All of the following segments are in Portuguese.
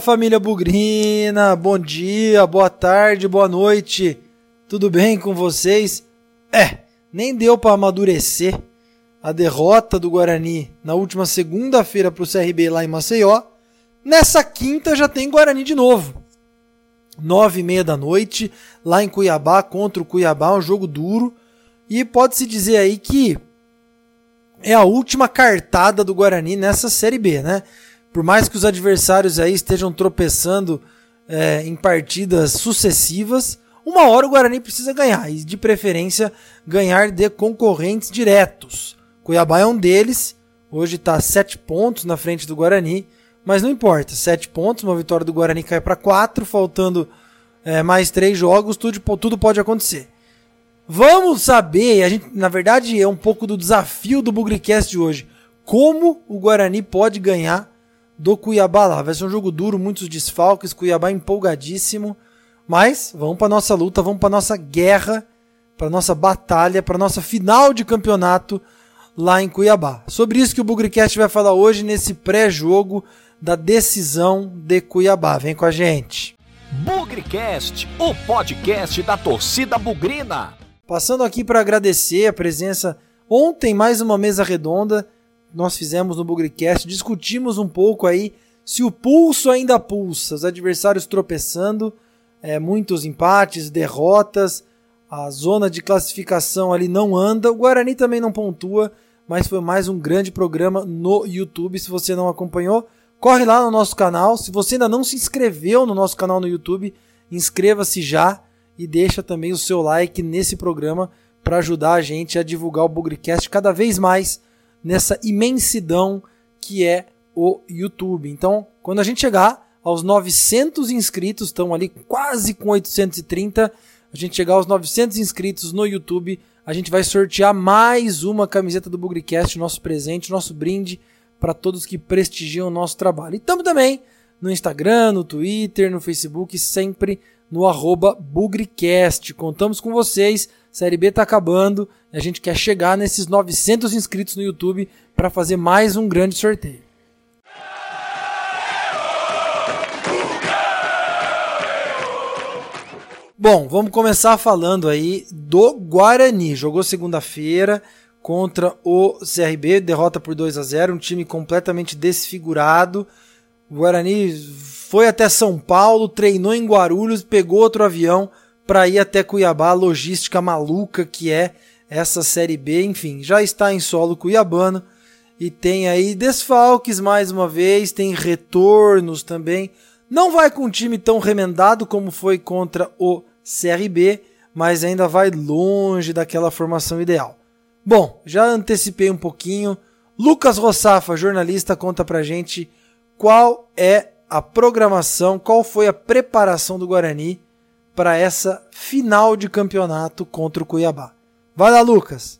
Família Bugrina, bom dia, boa tarde, boa noite. Tudo bem com vocês? É, nem deu para amadurecer a derrota do Guarani na última segunda-feira para o CRB lá em Maceió. Nessa quinta já tem Guarani de novo. Nove e meia da noite, lá em Cuiabá, contra o Cuiabá, um jogo duro. E pode-se dizer aí que é a última cartada do Guarani nessa Série B, né? Por mais que os adversários aí estejam tropeçando é, em partidas sucessivas, uma hora o Guarani precisa ganhar, e de preferência ganhar de concorrentes diretos. Cuiabá é um deles, hoje está sete pontos na frente do Guarani, mas não importa, sete pontos, uma vitória do Guarani cai para quatro, faltando é, mais três jogos, tudo, tudo pode acontecer. Vamos saber, a gente, na verdade é um pouco do desafio do Bugricast de hoje, como o Guarani pode ganhar do Cuiabá lá. Vai ser um jogo duro, muitos desfalques, Cuiabá empolgadíssimo. Mas vamos para nossa luta, vamos para nossa guerra, para nossa batalha, para nossa final de campeonato lá em Cuiabá. Sobre isso que o Bugricast vai falar hoje nesse pré-jogo da decisão de Cuiabá. Vem com a gente. Bugricast, o podcast da torcida bugrina. Passando aqui para agradecer a presença ontem mais uma mesa redonda nós fizemos no Bugricast, discutimos um pouco aí se o pulso ainda pulsa, os adversários tropeçando, é, muitos empates, derrotas, a zona de classificação ali não anda, o Guarani também não pontua, mas foi mais um grande programa no YouTube. Se você não acompanhou, corre lá no nosso canal. Se você ainda não se inscreveu no nosso canal no YouTube, inscreva-se já e deixa também o seu like nesse programa para ajudar a gente a divulgar o Bugricast cada vez mais nessa imensidão que é o YouTube. Então, quando a gente chegar aos 900 inscritos, estão ali quase com 830, a gente chegar aos 900 inscritos no YouTube, a gente vai sortear mais uma camiseta do Bugricast, nosso presente, nosso brinde para todos que prestigiam o nosso trabalho. E estamos também no Instagram, no Twitter, no Facebook, sempre no arroba Bugricast. Contamos com vocês. Série B está acabando a gente quer chegar nesses 900 inscritos no YouTube para fazer mais um grande sorteio. Bom, vamos começar falando aí do Guarani. Jogou segunda-feira contra o CRB, derrota por 2 a 0, um time completamente desfigurado. O Guarani foi até São Paulo, treinou em Guarulhos, pegou outro avião para ir até Cuiabá, logística maluca que é essa Série B, enfim, já está em solo cuiabano e tem aí desfalques mais uma vez, tem retornos também. Não vai com um time tão remendado como foi contra o CRB, mas ainda vai longe daquela formação ideal. Bom, já antecipei um pouquinho. Lucas Rossafa, jornalista, conta pra gente qual é a programação, qual foi a preparação do Guarani para essa final de campeonato contra o Cuiabá. Vai lá, Lucas!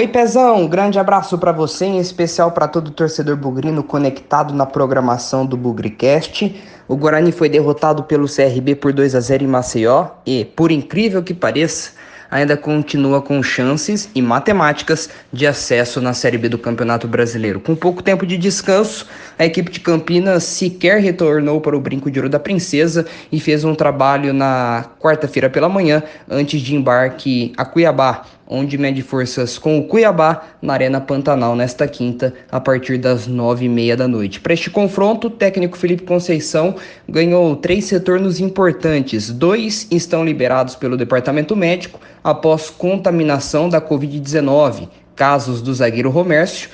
Oi, Pezão, um grande abraço para você, em especial para todo torcedor bugrino conectado na programação do Bugricast. O Guarani foi derrotado pelo CRB por 2 a 0 em Maceió e, por incrível que pareça, ainda continua com chances e matemáticas de acesso na Série B do Campeonato Brasileiro. Com pouco tempo de descanso, a equipe de Campinas sequer retornou para o Brinco de Ouro da Princesa e fez um trabalho na quarta-feira pela manhã antes de embarque a Cuiabá onde mede forças com o Cuiabá na Arena Pantanal nesta quinta, a partir das nove e meia da noite. Para este confronto, o técnico Felipe Conceição ganhou três retornos importantes. Dois estão liberados pelo departamento médico após contaminação da Covid-19, casos do zagueiro Romércio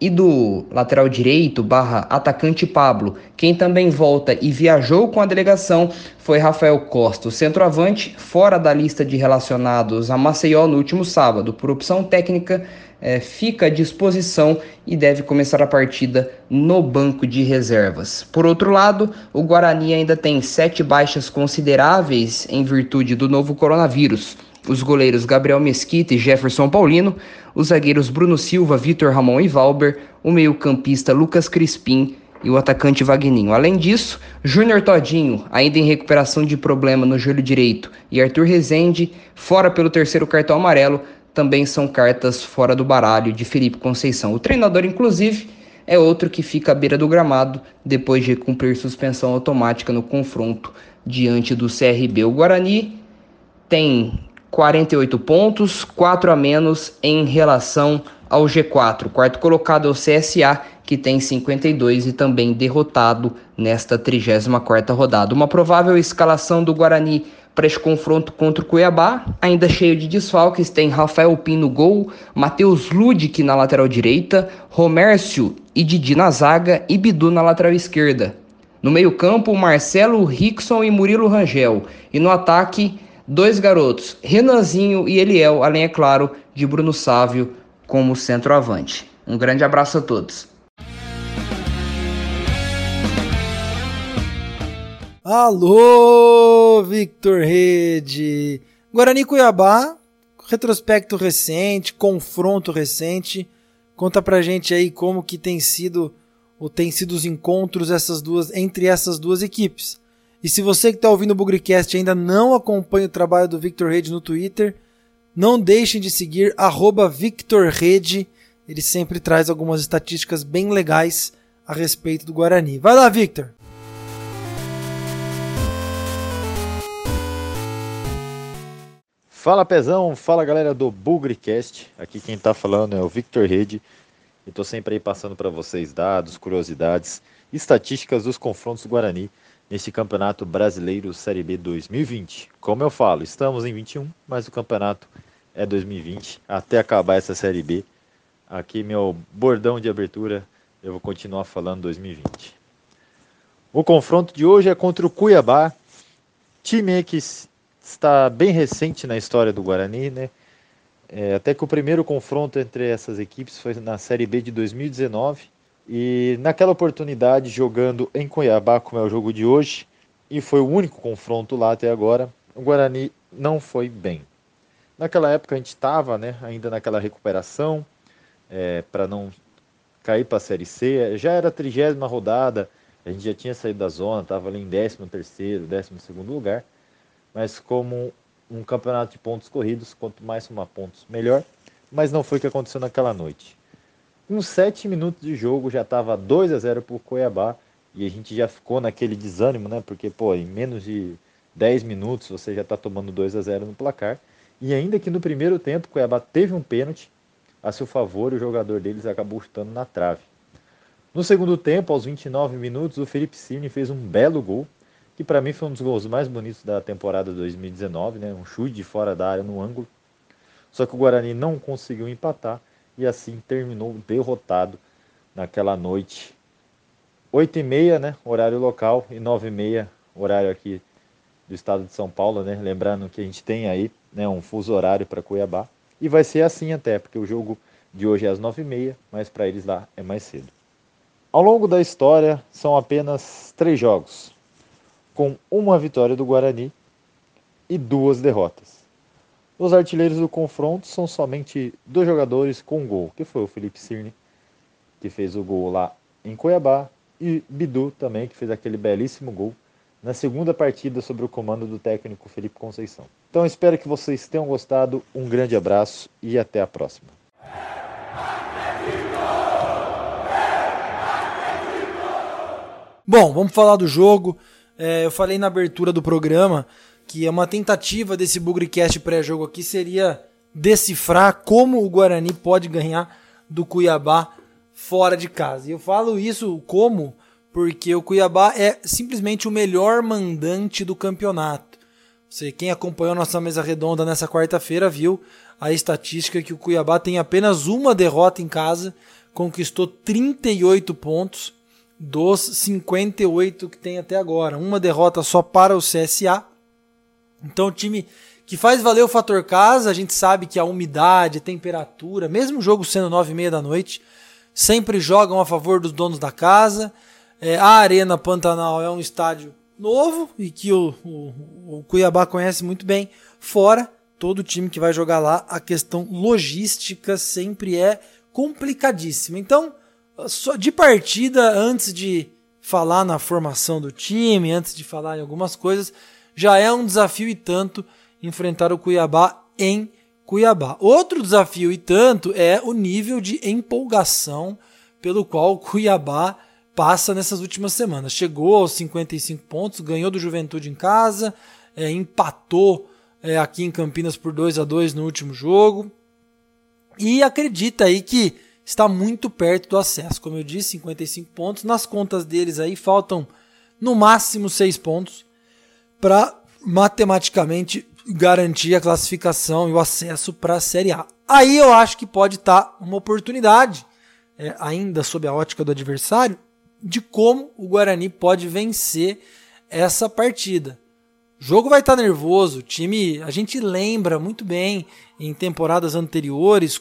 e do lateral direito barra atacante Pablo. Quem também volta e viajou com a delegação foi Rafael Costa, o centroavante, fora da lista de relacionados a Maceió no último sábado. Por opção técnica, é, fica à disposição e deve começar a partida no banco de reservas. Por outro lado, o Guarani ainda tem sete baixas consideráveis em virtude do novo coronavírus. Os goleiros Gabriel Mesquita e Jefferson Paulino, os zagueiros Bruno Silva, Vitor Ramon e Valber, o meio-campista Lucas Crispim e o atacante Vagninho. Além disso, Júnior Todinho, ainda em recuperação de problema no joelho direito, e Arthur Rezende, fora pelo terceiro cartão amarelo, também são cartas fora do baralho de Felipe Conceição. O treinador, inclusive, é outro que fica à beira do gramado depois de cumprir suspensão automática no confronto diante do CRB. O Guarani tem 48 pontos, 4 a menos em relação ao G4. O quarto colocado é o CSA, que tem 52 e também derrotado nesta 34ª rodada. Uma provável escalação do Guarani para esse confronto contra o Cuiabá, ainda cheio de desfalques, tem Rafael Pino no gol, Matheus Ludic na lateral direita, Romércio e Didi na zaga e Bidu na lateral esquerda. No meio-campo, Marcelo Rickson e Murilo Rangel. E no ataque, dois garotos, Renanzinho e Eliel, além, é claro, de Bruno Sávio como centroavante. Um grande abraço a todos. Alô, Victor Rede! Guarani Cuiabá, retrospecto recente, confronto recente. Conta pra gente aí como que tem sido ou tem sido os encontros essas duas entre essas duas equipes. E se você que está ouvindo o Bugrecast ainda não acompanha o trabalho do Victor Rede no Twitter, não deixem de seguir @victorrede. Ele sempre traz algumas estatísticas bem legais a respeito do Guarani. Vai lá, Victor! Fala Pezão, fala galera do Bugrecast. Aqui quem tá falando é o Victor Rede. E tô sempre aí passando para vocês dados, curiosidades, estatísticas dos confrontos do Guarani neste Campeonato Brasileiro Série B 2020. Como eu falo, estamos em 21, mas o campeonato é 2020 até acabar essa Série B. Aqui meu bordão de abertura, eu vou continuar falando 2020. O confronto de hoje é contra o Cuiabá, time que está bem recente na história do Guarani, né? É, até que o primeiro confronto entre essas equipes foi na Série B de 2019 e naquela oportunidade jogando em Cuiabá, como é o jogo de hoje, e foi o único confronto lá até agora, o Guarani não foi bem. Naquela época a gente estava né, ainda naquela recuperação é, para não cair para a Série C, já era a trigésima rodada, a gente já tinha saído da zona, estava ali em 13 terceiro, 12 segundo lugar, mas como um campeonato de pontos corridos, quanto mais somar pontos, melhor. Mas não foi o que aconteceu naquela noite. Com 7 minutos de jogo já estava 2 a 0 para o Cuiabá e a gente já ficou naquele desânimo, né? Porque, pô, em menos de 10 minutos você já está tomando 2 a 0 no placar. E ainda que no primeiro tempo o Cuiabá teve um pênalti a seu favor o jogador deles acabou chutando na trave. No segundo tempo, aos 29 minutos, o Felipe Cine fez um belo gol que para mim foi um dos gols mais bonitos da temporada 2019, né? Um chute de fora da área no ângulo. Só que o Guarani não conseguiu empatar e assim terminou derrotado naquela noite. 8 e meia, né? Horário local e 9 e meia, horário aqui do estado de São Paulo, né? Lembrando que a gente tem aí né, um fuso horário para Cuiabá. E vai ser assim até, porque o jogo de hoje é às 9 e meia, mas para eles lá é mais cedo. Ao longo da história, são apenas três jogos com uma vitória do Guarani e duas derrotas. Os artilheiros do confronto são somente dois jogadores com gol, que foi o Felipe Cirne, que fez o gol lá em Cuiabá, e Bidu também, que fez aquele belíssimo gol na segunda partida sob o comando do técnico Felipe Conceição. Então espero que vocês tenham gostado, um grande abraço e até a próxima. Bom, vamos falar do jogo. É, eu falei na abertura do programa que é uma tentativa desse Bugrecast pré-jogo aqui seria decifrar como o Guarani pode ganhar do Cuiabá fora de casa. E eu falo isso como porque o Cuiabá é simplesmente o melhor mandante do campeonato. Você, quem acompanhou nossa mesa redonda nessa quarta-feira viu a estatística que o Cuiabá tem apenas uma derrota em casa, conquistou 38 pontos dos 58 que tem até agora. Uma derrota só para o CSA. Então, o time que faz valer o fator casa, a gente sabe que a umidade, a temperatura, mesmo o jogo sendo 9 e meia da noite, sempre jogam a favor dos donos da casa. É, a Arena Pantanal é um estádio novo e que o, o, o Cuiabá conhece muito bem. Fora, todo time que vai jogar lá, a questão logística sempre é complicadíssima. Então, só de partida, antes de falar na formação do time, antes de falar em algumas coisas, já é um desafio e tanto enfrentar o Cuiabá em Cuiabá. Outro desafio e tanto é o nível de empolgação pelo qual o Cuiabá passa nessas últimas semanas. Chegou aos 55 pontos, ganhou do Juventude em casa, é, empatou é, aqui em Campinas por 2 a 2 no último jogo e acredita aí que está muito perto do acesso. Como eu disse, 55 pontos. Nas contas deles aí faltam no máximo 6 pontos para matematicamente garantir a classificação e o acesso para a Série A. Aí eu acho que pode estar tá uma oportunidade, é, ainda sob a ótica do adversário, de como o Guarani pode vencer essa partida. O jogo vai estar tá nervoso, o time, a gente lembra muito bem em temporadas anteriores,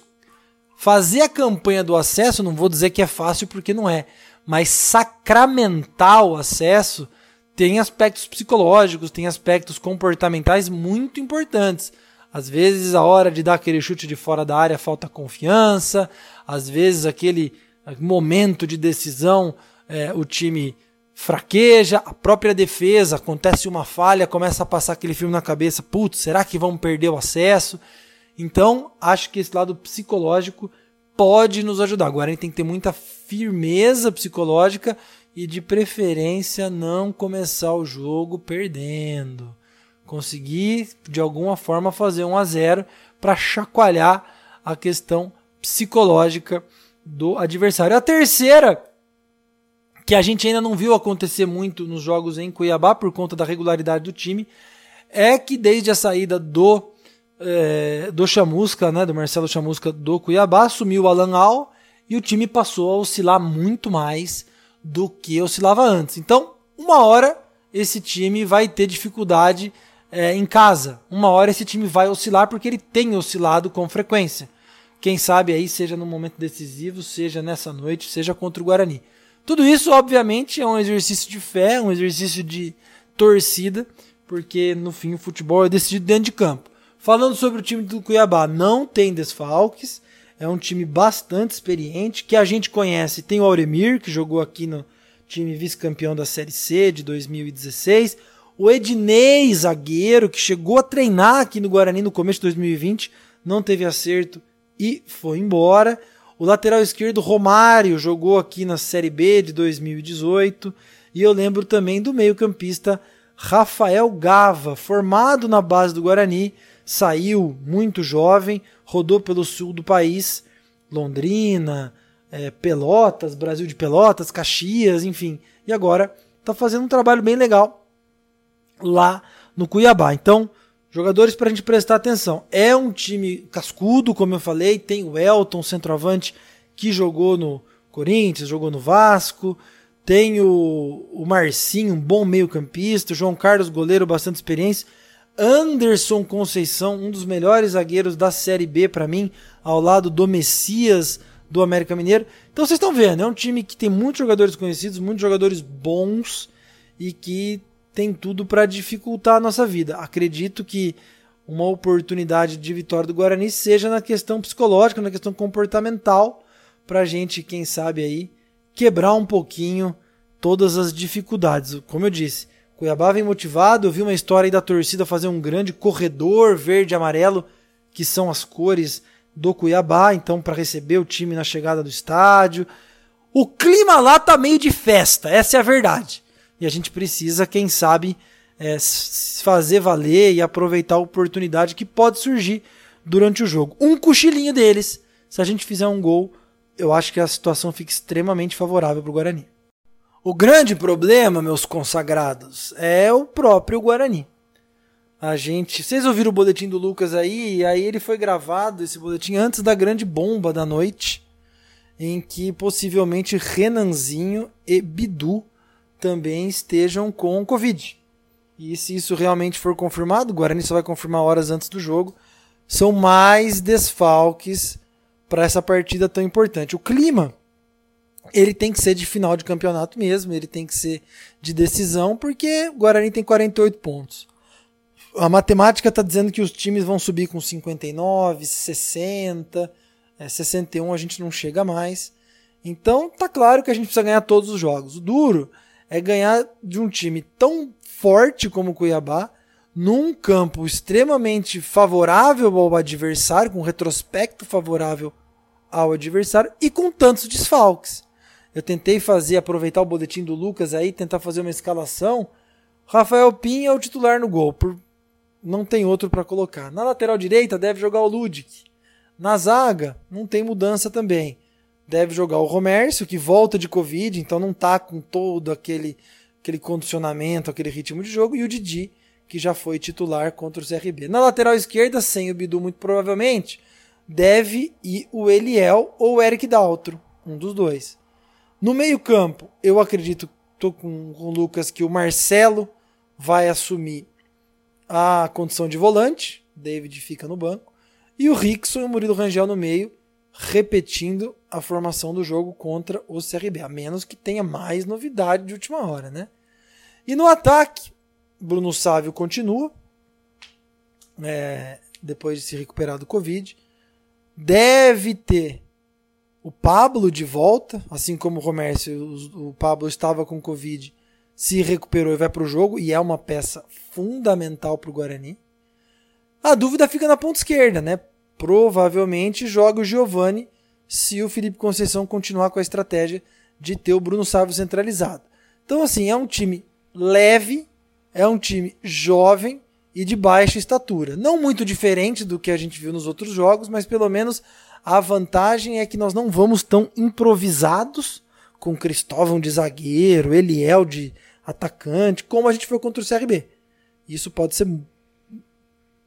fazer a campanha do acesso, não vou dizer que é fácil porque não é, mas sacramentar o acesso tem aspectos psicológicos, tem aspectos comportamentais muito importantes. Às vezes, a hora de dar aquele chute de fora da área falta confiança, às vezes, aquele momento de decisão é, o time fraqueja, a própria defesa, acontece uma falha, começa a passar aquele filme na cabeça, putz, será que vão perder o acesso? Então, acho que esse lado psicológico pode nos ajudar. Agora a gente tem que ter muita firmeza psicológica e de preferência não começar o jogo perdendo. Conseguir de alguma forma fazer um a 0 para chacoalhar a questão psicológica do adversário. A terceira, que a gente ainda não viu acontecer muito nos jogos em Cuiabá por conta da regularidade do time, é que desde a saída do é, do Chamusca, né, do Marcelo Chamusca do Cuiabá, assumiu o Alan Al e o time passou a oscilar muito mais do que oscilava antes. Então, uma hora esse time vai ter dificuldade é, em casa. Uma hora esse time vai oscilar porque ele tem oscilado com frequência. Quem sabe aí seja no momento decisivo, seja nessa noite, seja contra o Guarani. Tudo isso, obviamente, é um exercício de fé, um exercício de torcida, porque no fim o futebol é decidido dentro de campo. Falando sobre o time do Cuiabá, não tem desfalques, é um time bastante experiente, que a gente conhece. Tem o Auremir, que jogou aqui no time vice-campeão da Série C de 2016. O Ednei, zagueiro, que chegou a treinar aqui no Guarani no começo de 2020, não teve acerto e foi embora. O lateral esquerdo, Romário, jogou aqui na Série B de 2018. E eu lembro também do meio-campista Rafael Gava, formado na base do Guarani, saiu muito jovem, rodou pelo sul do país, Londrina, é, Pelotas, Brasil de Pelotas, Caxias, enfim, e agora está fazendo um trabalho bem legal lá no Cuiabá. Então, jogadores para a gente prestar atenção. É um time cascudo, como eu falei, tem o Elton, centroavante, que jogou no Corinthians, jogou no Vasco, tem o, o Marcinho, um bom meio-campista, João Carlos, goleiro, bastante experiência. Anderson Conceição, um dos melhores zagueiros da Série B para mim, ao lado do Messias do América Mineiro. Então vocês estão vendo, é um time que tem muitos jogadores conhecidos, muitos jogadores bons e que tem tudo para dificultar a nossa vida. Acredito que uma oportunidade de vitória do Guarani seja na questão psicológica, na questão comportamental, para a gente, quem sabe aí, quebrar um pouquinho todas as dificuldades. Como eu disse, Cuiabá vem motivado. Eu vi uma história aí da torcida fazer um grande corredor verde e amarelo, que são as cores do Cuiabá, então para receber o time na chegada do estádio. O clima lá tá meio de festa, essa é a verdade. E a gente precisa, quem sabe, é, fazer valer e aproveitar a oportunidade que pode surgir durante o jogo. Um cochilinho deles, se a gente fizer um gol, eu acho que a situação fica extremamente favorável para o Guarani. O grande problema, meus consagrados, é o próprio Guarani. A gente, vocês ouviram o boletim do Lucas aí, aí ele foi gravado esse boletim antes da grande bomba da noite, em que possivelmente Renanzinho e Bidu também estejam com Covid. E se isso realmente for confirmado, o Guarani só vai confirmar horas antes do jogo. São mais desfalques para essa partida tão importante. O clima ele tem que ser de final de campeonato mesmo, ele tem que ser de decisão, porque o Guarani tem 48 pontos. a matemática está dizendo que os times vão subir com 59, 60, é, 61 a gente não chega mais. Então tá claro que a gente precisa ganhar todos os jogos. O duro é ganhar de um time tão forte como o Cuiabá, num campo extremamente favorável ao adversário, com retrospecto favorável ao adversário e com tantos desfalques. Eu tentei fazer, aproveitar o boletim do Lucas aí, tentar fazer uma escalação. Rafael Pinha é o titular no gol, por não tem outro para colocar. Na lateral direita deve jogar o Ludic. Na zaga não tem mudança também. Deve jogar o Romércio, que volta de Covid, então não tá com todo aquele, aquele condicionamento, aquele ritmo de jogo, e o Didi, que já foi titular contra o CRB. Na lateral esquerda, sem o Bidu muito provavelmente, deve ir o Eliel ou o Eric Daltro, um dos dois. No meio-campo, eu acredito, tô com, com o Lucas, que o Marcelo vai assumir a condição de volante, David fica no banco, e o Rickson e o Murilo Rangel no meio, repetindo a formação do jogo contra o CRB, a menos que tenha mais novidade de última hora, né? E no ataque, Bruno Sávio continua, é, depois de se recuperar do Covid, deve ter o Pablo de volta, assim como o Romércio, o Pablo estava com Covid se recuperou e vai para o jogo, e é uma peça fundamental para o Guarani. A dúvida fica na ponta esquerda, né? Provavelmente joga o Giovani se o Felipe Conceição continuar com a estratégia de ter o Bruno Sávio centralizado. Então, assim, é um time leve, é um time jovem e de baixa estatura. Não muito diferente do que a gente viu nos outros jogos, mas pelo menos a vantagem é que nós não vamos tão improvisados com Cristóvão de zagueiro, Eliel de atacante, como a gente foi contra o CRB. Isso pode ser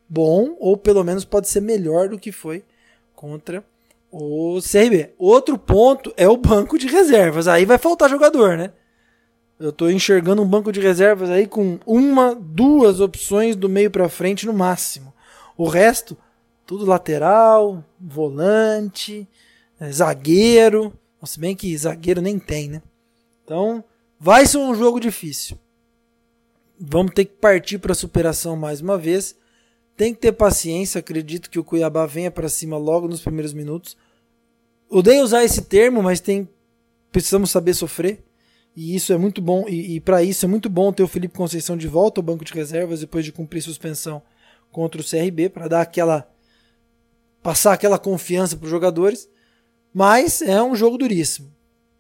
bom, ou pelo menos pode ser melhor do que foi contra o CRB. Outro ponto é o banco de reservas. Aí vai faltar jogador, né? Eu estou enxergando um banco de reservas aí com uma, duas opções do meio para frente no máximo. O resto, tudo lateral, volante, é, zagueiro. Se bem que zagueiro nem tem, né? Então, Vai ser um jogo difícil. Vamos ter que partir para a superação mais uma vez. Tem que ter paciência. Acredito que o Cuiabá venha para cima logo nos primeiros minutos. Odeio usar esse termo, mas tem precisamos saber sofrer. E isso é muito bom. E, e para isso é muito bom ter o Felipe Conceição de volta ao banco de reservas depois de cumprir suspensão contra o CRB para dar aquela passar aquela confiança para os jogadores. Mas é um jogo duríssimo.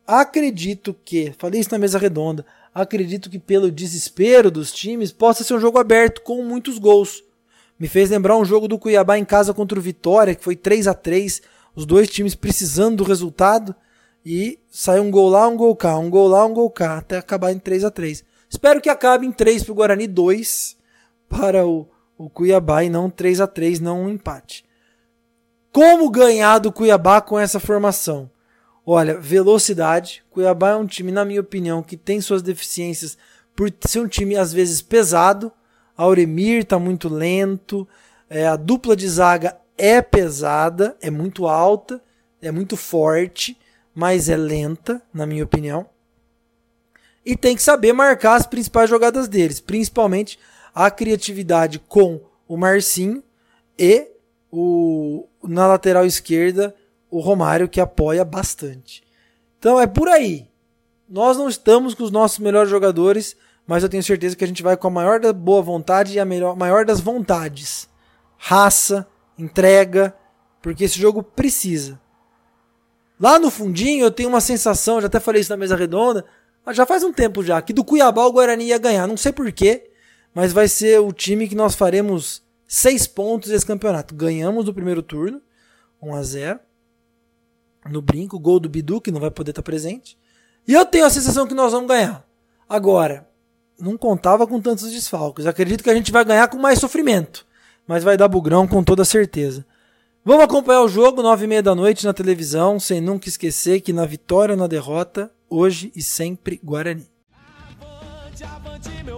Acredito que, falei isso na mesa redonda, acredito que pelo desespero dos times possa ser um jogo aberto com muitos gols. Me fez lembrar um jogo do Cuiabá em casa contra o Vitória, que foi 3 a 3 os dois times precisando do resultado e saiu um gol lá, um gol cá, um gol lá, um gol cá, até acabar em 3 a 3 Espero que acabe em 3 para o Guarani, 2 para o, o Cuiabá e não 3 a 3 não um empate. Como ganhar do Cuiabá com essa formação? Olha, velocidade. Cuiabá é um time, na minha opinião, que tem suas deficiências por ser um time às vezes pesado. Auremir tá muito lento. É, a dupla de zaga é pesada, é muito alta, é muito forte, mas é lenta, na minha opinião. E tem que saber marcar as principais jogadas deles, principalmente a criatividade com o Marcinho e o na lateral esquerda o Romário que apoia bastante. Então é por aí. Nós não estamos com os nossos melhores jogadores, mas eu tenho certeza que a gente vai com a maior da boa vontade e a melhor, maior das vontades. Raça, entrega, porque esse jogo precisa. Lá no fundinho eu tenho uma sensação, já até falei isso na mesa redonda, já faz um tempo já, que do Cuiabá o Guarani ia ganhar. Não sei porquê, mas vai ser o time que nós faremos seis pontos nesse campeonato. Ganhamos no primeiro turno, 1 a 0 no brinco, gol do Bidu, que não vai poder estar presente. E eu tenho a sensação que nós vamos ganhar. Agora, não contava com tantos desfalques. Acredito que a gente vai ganhar com mais sofrimento. Mas vai dar bugrão com toda certeza. Vamos acompanhar o jogo, nove e meia da noite na televisão, sem nunca esquecer que na vitória ou na derrota, hoje e sempre Guarani. Avante, avante, meu